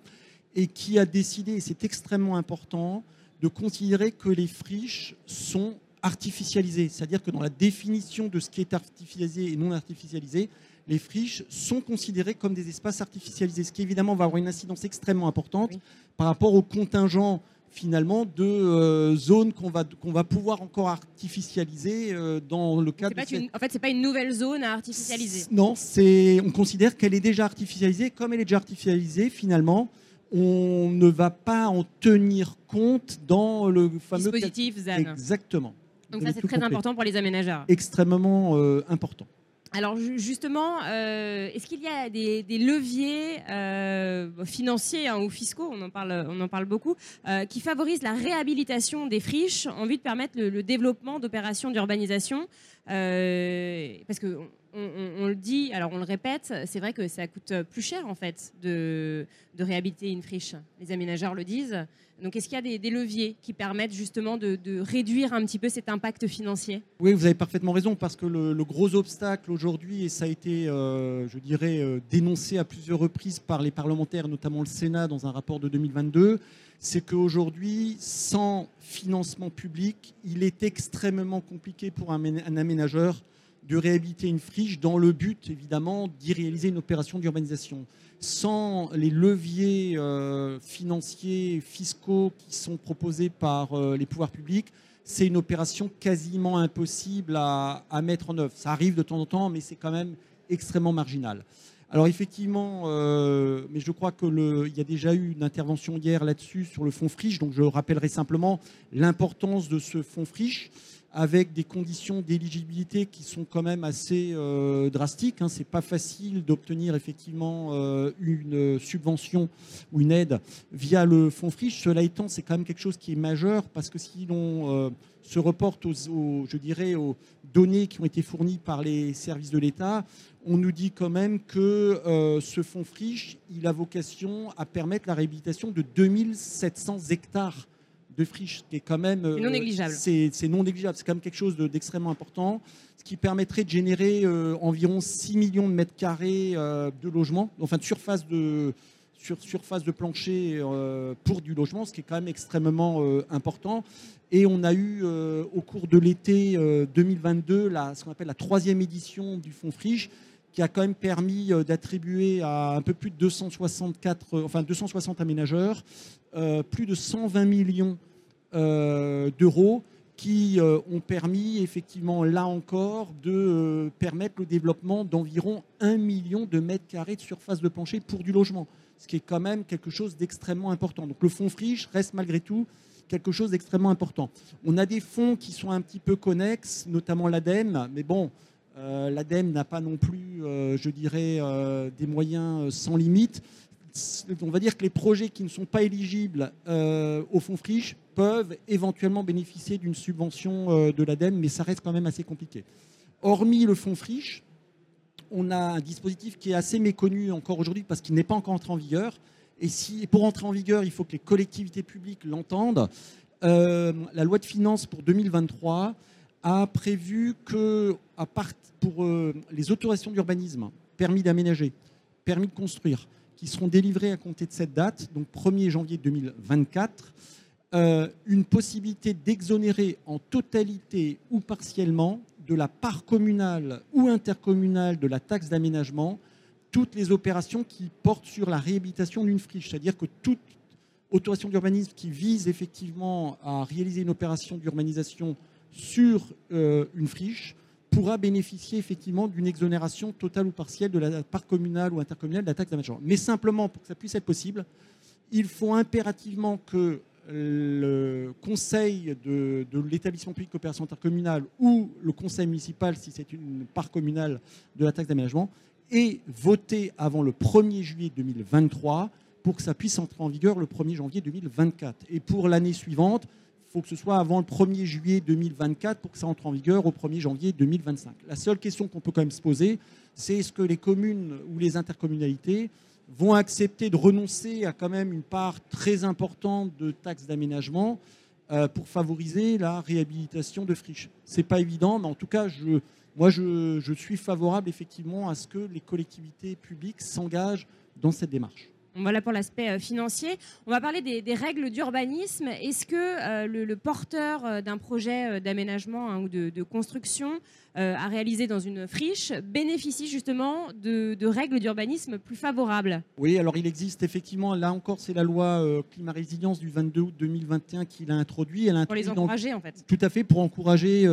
et qui a décidé, et c'est extrêmement important, de considérer que les friches sont artificialisées. C'est-à-dire que dans la définition de ce qui est artificialisé et non artificialisé, les friches sont considérées comme des espaces artificialisés, ce qui évidemment va avoir une incidence extrêmement importante Oui. par rapport au contingent finalement de euh, zones qu'on va, qu'on va pouvoir encore artificialiser euh, dans le cadre pas de une- En fait, c'est pas une nouvelle zone à artificialiser. non, c'est, on considère qu'elle est déjà artificialisée. Comme elle est déjà artificialisée, finalement, on ne va pas en tenir compte dans le fameux Dispositif ZAN. Exactement. Donc Vous ça, c'est très important pour les aménageurs. Extrêmement euh, important. Alors justement, euh, est-ce qu'il y a des, leviers euh, financiers hein, ou fiscaux, on en parle, on en parle beaucoup, euh, qui favorisent la réhabilitation des friches en vue de permettre le, développement d'opérations d'urbanisation Parce que on, le dit, alors on le répète, c'est vrai que ça coûte plus cher en fait de, réhabiliter une friche. Les aménageurs le disent. Donc est-ce qu'il y a des, leviers qui permettent justement de, réduire un petit peu cet impact financier? Oui, vous avez parfaitement raison parce que le, gros obstacle aujourd'hui, et ça a été, euh, je dirais, euh, dénoncé à plusieurs reprises par les parlementaires, notamment le Sénat dans un rapport de 2022, c'est qu'aujourd'hui, sans financement public, il est extrêmement compliqué pour un aménageur de réhabiliter une friche dans le but, évidemment, d'y réaliser une opération d'urbanisation. Sans les leviers euh, financiers, fiscaux qui sont proposés par euh, les pouvoirs publics, c'est une opération quasiment impossible à, mettre en œuvre. Ça arrive de temps en temps, mais c'est quand même extrêmement marginal. Alors effectivement, euh, mais je crois qu'il y a déjà eu une intervention hier là-dessus sur le fonds friche, donc je rappellerai simplement l'importance de ce fonds friche avec des conditions d'éligibilité qui sont quand même assez euh, drastiques. Hein. Ce n'est pas facile d'obtenir effectivement euh, une subvention ou une aide via le fonds friche. Cela étant, c'est quand même quelque chose qui est majeur parce que si l'on euh, se reporte aux, je dirais, aux données qui ont été fournies par les services de l'État, on nous dit quand même que ce fonds friche, il a vocation à permettre la réhabilitation de 2700 hectares de friches, qui est quand même. C'est non négligeable. C'est non négligeable. C'est quand même quelque chose d'extrêmement important, ce qui permettrait de générer euh, environ 6 millions de mètres carrés euh, de logements, enfin de surface de, sur, surface de plancher euh, pour du logement, ce qui est quand même extrêmement important. Et on a eu au cours de l'été 2022 la, ce qu'on appelle la troisième édition du Fonds Friche, qui a quand même permis d'attribuer à un peu plus de 264, enfin 260 aménageurs plus de 120 millions euh, d'euros qui euh, ont permis effectivement là encore de euh, permettre le développement d'environ 1 million de mètres carrés de surface de plancher pour du logement, ce qui est quand même quelque chose d'extrêmement important. Donc le fonds friche reste malgré tout quelque chose d'extrêmement important. On a des fonds qui sont un petit peu connexes, notamment l'ADEME, mais bon, l'ADEME n'a pas non plus, je dirais, des moyens sans limite on va dire que les projets qui ne sont pas éligibles euh, au fonds friche peuvent éventuellement bénéficier d'une subvention euh, de l'ADEME, mais ça reste quand même assez compliqué. Hormis le fonds friche, on a un dispositif qui est assez méconnu encore aujourd'hui parce qu'il n'est pas encore entré en vigueur. Et si, pour entrer en vigueur, il faut que les collectivités publiques l'entendent. Euh, la loi de finances pour 2023 a prévu que, pour les autorisations d'urbanisme, permis d'aménager, permis de construire, qui seront délivrés à compter de cette date, donc 1er janvier 2024, euh, une possibilité d'exonérer en totalité ou partiellement de la part communale ou intercommunale de la taxe d'aménagement toutes les opérations qui portent sur la réhabilitation d'une friche. C'est-à-dire que toute autorisation d'urbanisme qui vise effectivement à réaliser une opération d'urbanisation sur euh, une friche pourra bénéficier effectivement d'une exonération totale ou partielle de la part communale ou intercommunale de la taxe d'aménagement. Mais simplement, pour que ça puisse être possible, il faut impérativement que le conseil de, l'établissement public de coopération intercommunale ou le conseil municipal, si c'est une part communale de la taxe d'aménagement, ait voté avant le 1er juillet 2023 pour que ça puisse entrer en vigueur le 1er janvier 2024. Et pour l'année suivante, faut que ce soit avant le 1er juillet 2024 pour que ça entre en vigueur au 1er janvier 2025. La seule question qu'on peut quand même se poser, c'est est-ce que les communes ou les intercommunalités vont accepter de renoncer à quand même une part très importante de taxes d'aménagement euh, pour favoriser la réhabilitation de friches? C'est pas évident, mais en tout cas, je, moi, je suis favorable effectivement à ce que les collectivités publiques s'engagent dans cette démarche. Voilà pour l'aspect euh, financier. On va parler des, règles d'urbanisme. Est-ce que euh, le, porteur euh, d'un projet d'aménagement hein, ou de, construction à réaliser dans une friche bénéficie justement de, règles d'urbanisme plus favorables? Oui, alors il existe effectivement, là encore, c'est la loi climat résilience du 22 août 2021 qui l'a introduit. Elle pour les encourager en fait. Tout à fait, pour encourager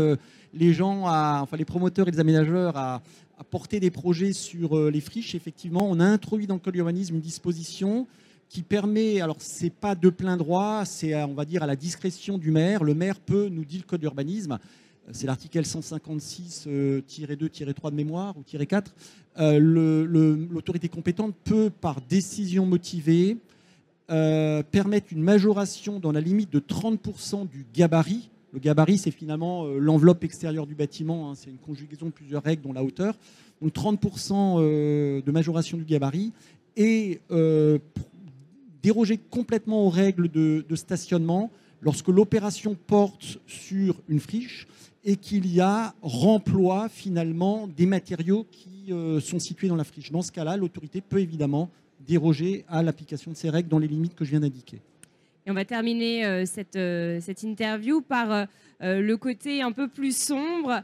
les gens, à, enfin les promoteurs et les aménageurs à, porter des projets sur euh, les friches, effectivement, on a introduit dans le code d'urbanisme une disposition qui permet, alors c'est pas de plein droit, c'est on va dire à la discrétion du maire. Le maire peut, nous dit le code d'urbanisme, c'est l'article 156-2-3 de mémoire ou 4, l'autorité compétente peut, par décision motivée, permettre une majoration dans la limite de 30% du gabarit. Le gabarit, c'est finalement l'enveloppe extérieure du bâtiment, hein, c'est une conjugaison de plusieurs règles, dont la hauteur. Donc 30% de majoration du gabarit et déroger complètement aux règles de, stationnement lorsque l'opération porte sur une friche et qu'il y a remploi finalement des matériaux qui euh, sont situés dans la friche. Dans ce cas-là, l'autorité peut évidemment déroger à l'application de ces règles dans les limites que je viens d'indiquer. Et on va terminer euh, cette, euh, cette, interview par euh, le côté un peu plus sombre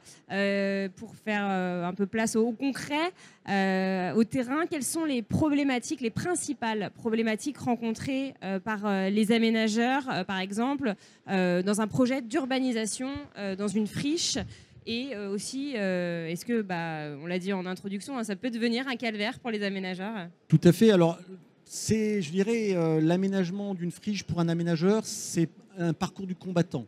pour faire un peu place au, concret, au terrain. Quelles sont les problématiques, les principales problématiques rencontrées par les aménageurs, par exemple, dans un projet d'urbanisation, dans une friche? Et aussi, est-ce que, bah, on l'a dit en introduction, hein, ça peut devenir un calvaire pour les aménageurs? Tout à fait. Alors, c'est, je dirais, l'aménagement d'une friche pour un aménageur, c'est un parcours du combattant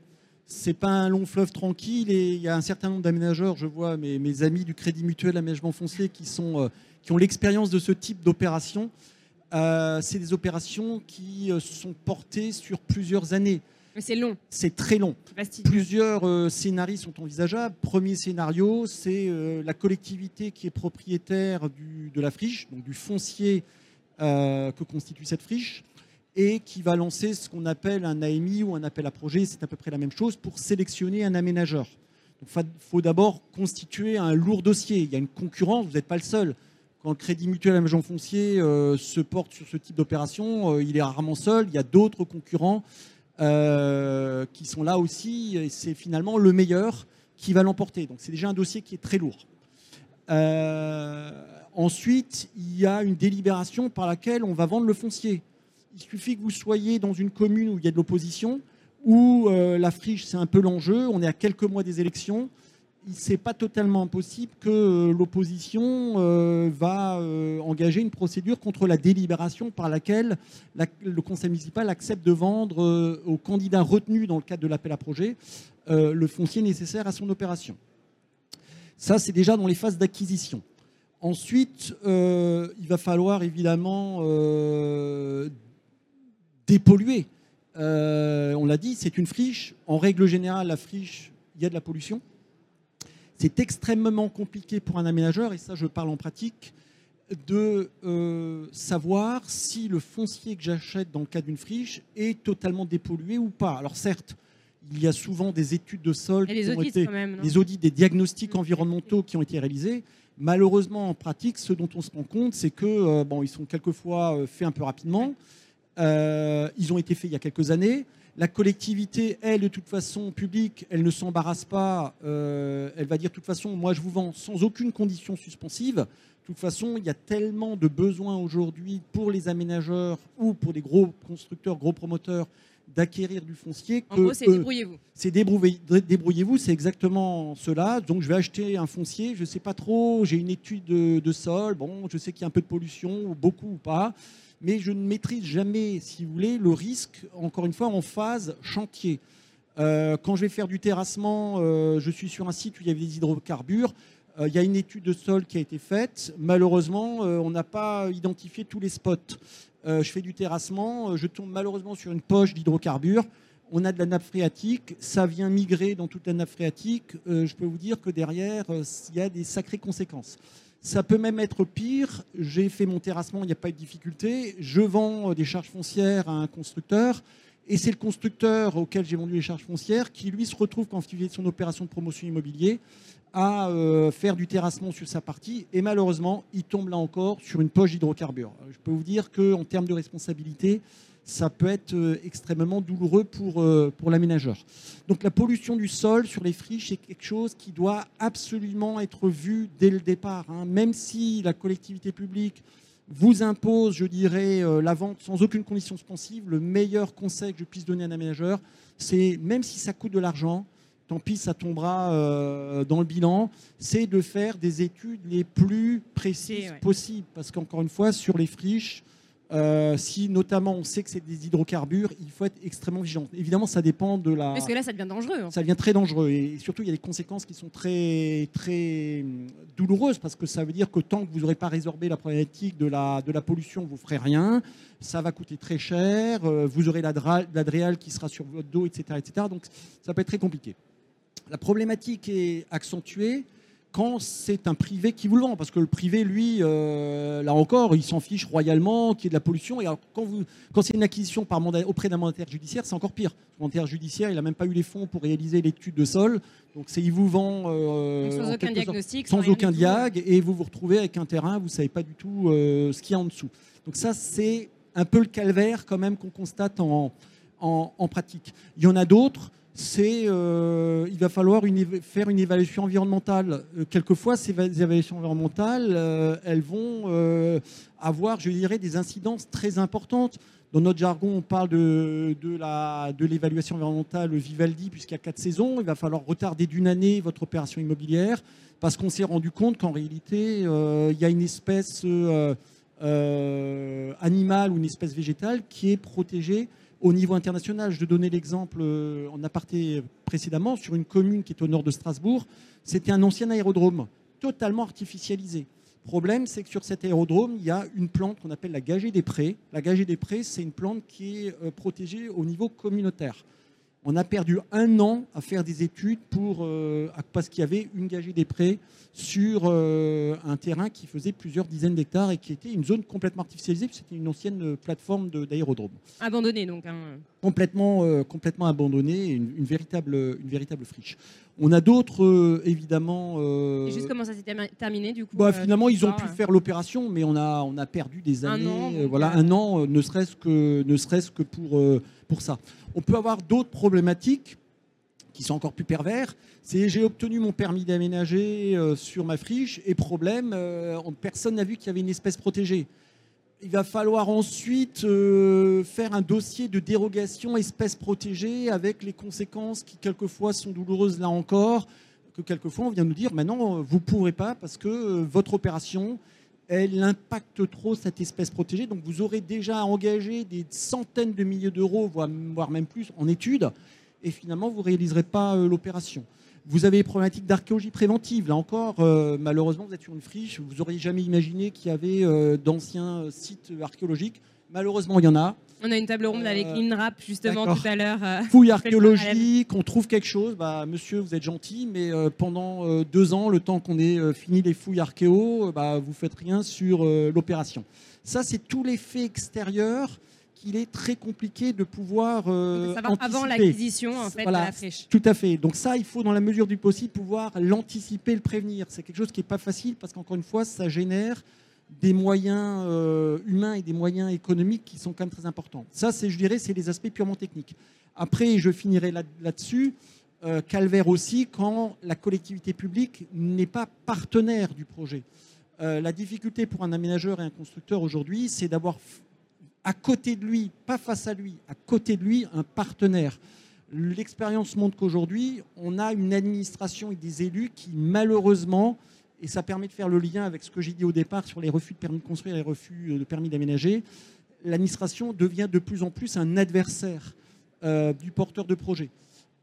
c'est pas un long fleuve tranquille et il y a un certain nombre d'aménageurs, je vois mes, mes, amis du Crédit Mutuel Aménagement Foncier qui, sont, euh, qui ont l'expérience de ce type d'opération. Euh, c'est des opérations qui euh, sont portées sur plusieurs années. Mais c'est long. C'est très long. Plusieurs scénarios sont envisageables. Premier scénario, c'est la collectivité qui est propriétaire du, de la friche, donc du foncier que constitue cette friche et qui va lancer ce qu'on appelle un AMI ou un appel à projet, c'est à peu près la même chose, pour sélectionner un aménageur. Il faut d'abord constituer un lourd dossier. Il y a une concurrence, vous n'êtes pas le seul. Quand le Crédit Mutuel Aménagement Foncier euh, se porte sur ce type d'opération, euh, il est rarement seul. Il y a d'autres concurrents euh, qui sont là aussi. Et c'est finalement le meilleur qui va l'emporter. Donc c'est déjà un dossier qui est très lourd. Ensuite, il y a une délibération par laquelle on va vendre le foncier il suffit que vous soyez dans une commune où il y a de l'opposition, où euh, la friche, c'est un peu l'enjeu, on est à quelques mois des élections, c'est pas totalement impossible que euh, l'opposition euh, va engager une procédure contre la délibération par laquelle le conseil municipal accepte de vendre aux candidats retenus dans le cadre de l'appel à projet le foncier nécessaire à son opération. Ça, c'est déjà dans les phases d'acquisition. Ensuite, il va falloir évidemment dépolluer. Euh, on l'a dit, c'est une friche. En règle générale, la friche, il y a de la pollution. C'est extrêmement compliqué pour un aménageur, et ça je parle en pratique, de euh, savoir si le foncier que j'achète dans le cas d'une friche est totalement dépollué ou pas. Alors certes, il y a souvent des études de sol, audits, quand même, des audits, des diagnostics environnementaux qui ont été réalisés. Malheureusement, en pratique, ce dont on se rend compte, c'est que euh, bon, ils sont quelquefois faits un peu rapidement. Euh, ils ont été faits il y a quelques années. La collectivité, elle, de toute façon, publique, elle ne s'embarrasse pas. Euh, elle va dire, de toute façon, moi, je vous vends sans aucune condition suspensive. De toute façon, il y a tellement de besoins aujourd'hui pour les aménageurs ou pour les gros constructeurs, gros promoteurs d'acquérir du foncier. En gros, c'est débrouillez-vous. C'est débrouillez-vous, c'est exactement cela. Donc, je vais acheter un foncier, je ne sais pas trop, j'ai une étude de, de, sol, bon, je sais qu'il y a un peu de pollution, beaucoup ou pas mais je ne maîtrise jamais, si vous voulez, le risque, encore une fois, en phase chantier. Euh, quand je vais faire du terrassement, euh, je suis sur un site où il y avait des hydrocarbures. Euh, il y a une étude de sol qui a été faite. Malheureusement, on n'a pas identifié tous les spots. Je fais du terrassement, je tombe malheureusement sur une poche d'hydrocarbures. On a de la nappe phréatique, ça vient migrer dans toute la nappe phréatique. je peux vous dire que derrière, il y a des sacrées conséquences. Ça peut même être pire. J'ai fait mon terrassement, il n'y a pas de difficulté. Je vends euh, des charges foncières à un constructeur. Et c'est le constructeur auquel j'ai vendu les charges foncières qui, lui, se retrouve, quand il fait son opération de promotion immobilier, à euh, faire du terrassement sur sa partie. Et malheureusement, il tombe là encore sur une poche d'hydrocarbures. Je peux vous dire qu'en termes de responsabilité, ça peut être euh, extrêmement douloureux pour, euh, pour l'aménageur. Donc la pollution du sol sur les friches est quelque chose qui doit absolument être vu dès le départ. Hein. Même si la collectivité publique vous impose, je dirais, euh, la vente sans aucune condition suspensive, le meilleur conseil que je puisse donner à un aménageur, c'est même si ça coûte de l'argent, tant pis, ça tombera dans le bilan, c'est de faire des études les plus précises possibles. Parce qu'encore une fois, sur les friches, Euh, si notamment on sait que c'est des hydrocarbures, il faut être extrêmement vigilant. Évidemment, ça dépend de la. Parce que là, ça devient dangereux. hein. Ça devient très dangereux et surtout il y a des conséquences qui sont très très douloureuses parce que ça veut dire que tant que vous n'aurez pas résorbé la problématique de la, de la pollution, vous ferez rien. Ça va coûter très cher. euh, Vous aurez la dra- qui sera sur votre dos, etc., etc. Donc ça peut être très compliqué. La problématique est accentuée quand c'est un privé qui vous le vend, parce que le privé, lui, euh, là encore, il s'en fiche royalement qu'il y ait de la pollution. Et alors, quand, vous, quand c'est une acquisition par mandat, auprès d'un mandataire judiciaire, c'est encore pire. Le mandataire judiciaire, il n'a même pas eu les fonds pour réaliser l'étude de sol. Donc, c'est il vous vend euh, sans aucun diagnostic. sans aucun diag, et vous vous retrouvez avec un terrain, vous ne savez pas du tout euh, ce qu'il y a en dessous. Donc ça, c'est un peu le calvaire quand même qu'on constate en, en, en pratique. Il y en a d'autres, c'est euh, il va falloir faire une évaluation environnementale. Euh, quelquefois, ces éva- évaluations environnementales, euh, elles vont euh, avoir, je dirais, des incidences très importantes. Dans notre jargon, on parle de, l'évaluation environnementale Vivaldi, puisqu'il y a quatre saisons. Il va falloir retarder d'une année votre opération immobilière, parce qu'on s'est rendu compte qu'en réalité, il y a une espèce animale ou une espèce végétale qui est protégée au niveau international. Je donnais l'exemple euh, en aparté précédemment sur une commune qui est au nord de Strasbourg. C'était un ancien aérodrome totalement artificialisé. Problème, c'est que sur cet aérodrome, il y a une plante qu'on appelle la gagée des prés. La gagée des prés, c'est une plante qui est euh, protégée au niveau communautaire. On a perdu un an à faire des études pour, euh, parce qu'il y avait une gagée des prés sur euh, un terrain qui faisait plusieurs dizaines d'hectares et qui était une zone complètement artificialisée, c'était une ancienne euh, plateforme d'aérodrome Abandonné, donc. hein. complètement, euh, complètement abandonné, une, une véritable, une véritable friche. On a d'autres, évidemment. Et juste comment ça s'est termi- terminé, du coup bah, finalement, ils ont pu euh faire l'opération, mais on a, on a perdu des Un années. an, euh, donc, voilà, un an, ne serait-ce que, ne serait-ce que pour, ça. On peut avoir d'autres problématiques qui sont encore plus pervers. C'est j'ai obtenu mon permis d'aménager euh, sur ma friche et problème, euh, on- personne n'a vu qu'il y avait une espèce protégée. Il va falloir ensuite euh, faire un dossier de dérogation espèce protégée avec les conséquences qui quelquefois sont douloureuses là encore, que quelquefois on vient nous dire maintenant vous ne pourrez pas parce que votre opération elle impacte trop cette espèce protégée. Donc vous aurez déjà engagé des centaines de milliers d'euros, voire même plus, en études, et finalement vous ne réaliserez pas euh, l'opération. Vous avez les problématiques d'archéologie préventive. Là encore, euh, malheureusement, vous êtes sur une friche. Vous n'auriez jamais imaginé qu'il y avait euh, d'anciens sites archéologiques. Malheureusement, il y en a. On a une table ronde avec Euh, l'INRAP, justement, tout à l'heure. euh. Fouille le archéologique, on trouve quelque chose. Bah, monsieur, vous êtes gentil, mais euh, pendant deux ans, le temps qu'on ait fini les fouilles archéo, bah, vous faites rien sur l'opération. Ça, c'est tout l'effet extérieur qu'il est très compliqué de pouvoir euh, ça va avant anticiper. l'acquisition, en fait, Voilà. de la friche. Tout à fait. Donc ça, il faut, dans la mesure du possible, pouvoir l'anticiper, le prévenir. C'est quelque chose qui n'est pas facile parce qu'encore une fois, ça génère des moyens euh, humains et des moyens économiques qui sont quand même très importants. Ça, c'est, je dirais, c'est les aspects purement techniques. Après, je finirai là- là-dessus. euh, calvaire aussi quand la collectivité publique n'est pas partenaire du projet. Euh, la difficulté pour un aménageur et un constructeur aujourd'hui, c'est d'avoir à côté de lui, pas face à lui, à côté de lui, un partenaire. L'expérience montre qu'aujourd'hui, on a une administration et des élus qui, malheureusement, et ça permet de faire le lien avec ce que j'ai dit au départ sur les refus de permis de construire et les refus de permis d'aménager, l'administration devient de plus en plus un adversaire euh, du porteur de projet.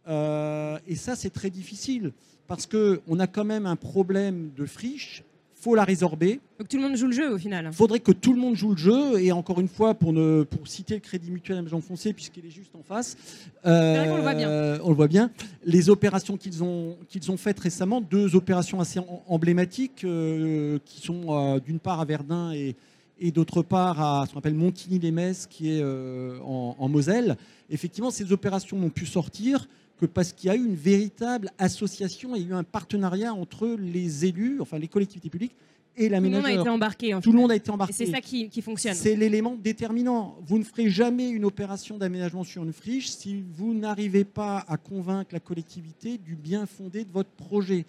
Euh, et ça, c'est très difficile parce qu'on a quand même un problème de friche, faut la résorber. Donc tout le monde joue le jeu, au final. Il faudrait que tout le monde joue le jeu. Et encore une fois, pour, ne, pour citer le Crédit Mutuel à Maison Foncé, puisqu'il est juste en face, euh, vrai qu'on le voit bien. on le voit bien. Les opérations qu'ils ont, qu'ils ont faites récemment, deux opérations assez em- emblématiques, euh, qui sont euh, d'une part à Verdun et, et d'autre part à ce qu'on appelle Montigny-les-Metz, qui est euh, en, en Moselle. Effectivement, ces opérations n'ont pu sortir que parce qu'il y a eu une véritable association et il y a eu un partenariat entre les élus, enfin les collectivités publiques et Tout le monde a été embarqué, en Tout le monde a été embarqué. c'est ça qui, qui fonctionne. C'est l'élément déterminant. Vous ne ferez jamais une opération d'aménagement sur une friche si vous n'arrivez pas à convaincre la collectivité du bien fondé de votre projet.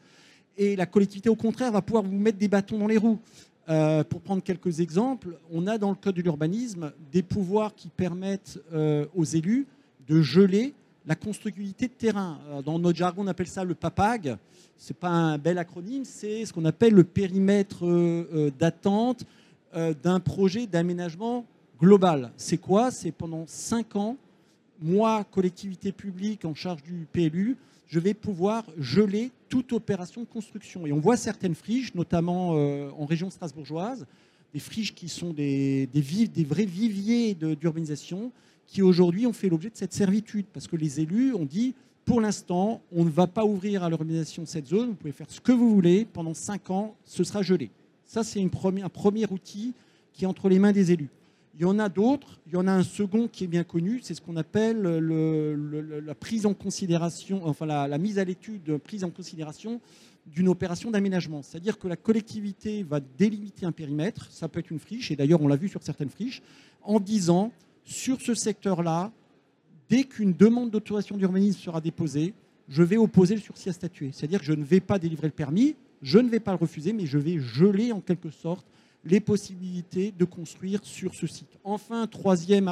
Et la collectivité, au contraire, va pouvoir vous mettre des bâtons dans les roues. Euh, pour prendre quelques exemples, on a dans le code de l'urbanisme des pouvoirs qui permettent euh, aux élus de geler la constructibilité de terrain. Euh, Dans notre jargon, on appelle ça le PAPAG. Ce n'est pas un bel acronyme, c'est ce qu'on appelle le périmètre euh, euh, d'attente d'un projet d'aménagement global. C'est quoi? C'est pendant 5 ans, moi, collectivité publique en charge du PLU, je vais pouvoir geler toute opération de construction. Et on voit certaines friches, notamment en région strasbourgeoise, des friches qui sont des, vrais viviers d'urbanisation, qui aujourd'hui ont fait l'objet de cette servitude, parce que les élus ont dit, pour l'instant, on ne va pas ouvrir à l'urbanisation cette zone, vous pouvez faire ce que vous voulez, pendant 5 ans, ce sera gelé. Ça, c'est un premier outil qui est entre les mains des élus. Il y en a d'autres. Il y en a un second qui est bien connu. C'est ce qu'on appelle la prise en considération, enfin la, mise à l'étude, prise en considération d'une opération d'aménagement. C'est-à-dire que la collectivité va délimiter un périmètre. Ça peut être une friche, et d'ailleurs on l'a vu sur certaines friches, en disant sur ce secteur-là, dès qu'une demande d'autorisation d'urbanisme sera déposée, je vais opposer le sursis à statuer. C'est-à-dire que je ne vais pas délivrer le permis, je ne vais pas le refuser, mais je vais geler en quelque sorte les possibilités de construire sur ce site. Enfin, troisième,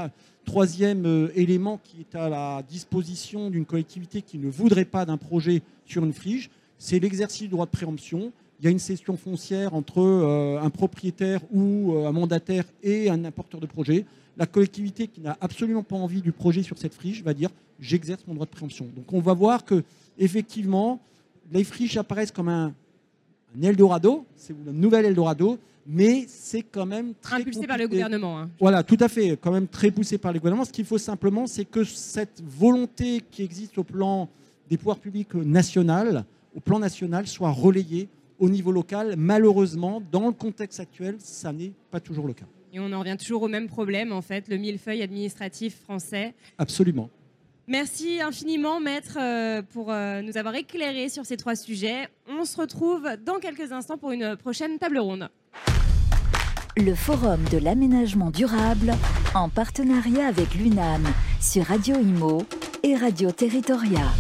euh, élément qui est à la disposition d'une collectivité qui ne voudrait pas d'un projet sur une friche, c'est l'exercice du droit de préemption. Il y a une cession foncière entre euh, un propriétaire ou euh, un mandataire et un apporteur de projet. La collectivité qui n'a absolument pas envie du projet sur cette friche va dire j'exerce mon droit de préemption. Donc on va voir que effectivement les friches apparaissent comme un, un Eldorado, c'est un nouvel Eldorado, mais c'est quand même très impulsé par le gouvernement. Hein. Voilà, tout à fait, quand même très poussé par le gouvernement. Ce qu'il faut simplement, c'est que cette volonté qui existe au plan des pouvoirs publics national, au plan national, soit relayée au niveau local. Malheureusement, dans le contexte actuel, ça n'est pas toujours le cas. Et on en revient toujours au même problème, en fait, le millefeuille administratif français. Absolument. Merci infiniment, maître, euh, pour euh, nous avoir éclairé sur ces trois sujets. On se retrouve dans quelques instants pour une prochaine table ronde. Le Forum de l'aménagement durable en partenariat avec l'UNAM sur Radio Imo et Radio Territoria.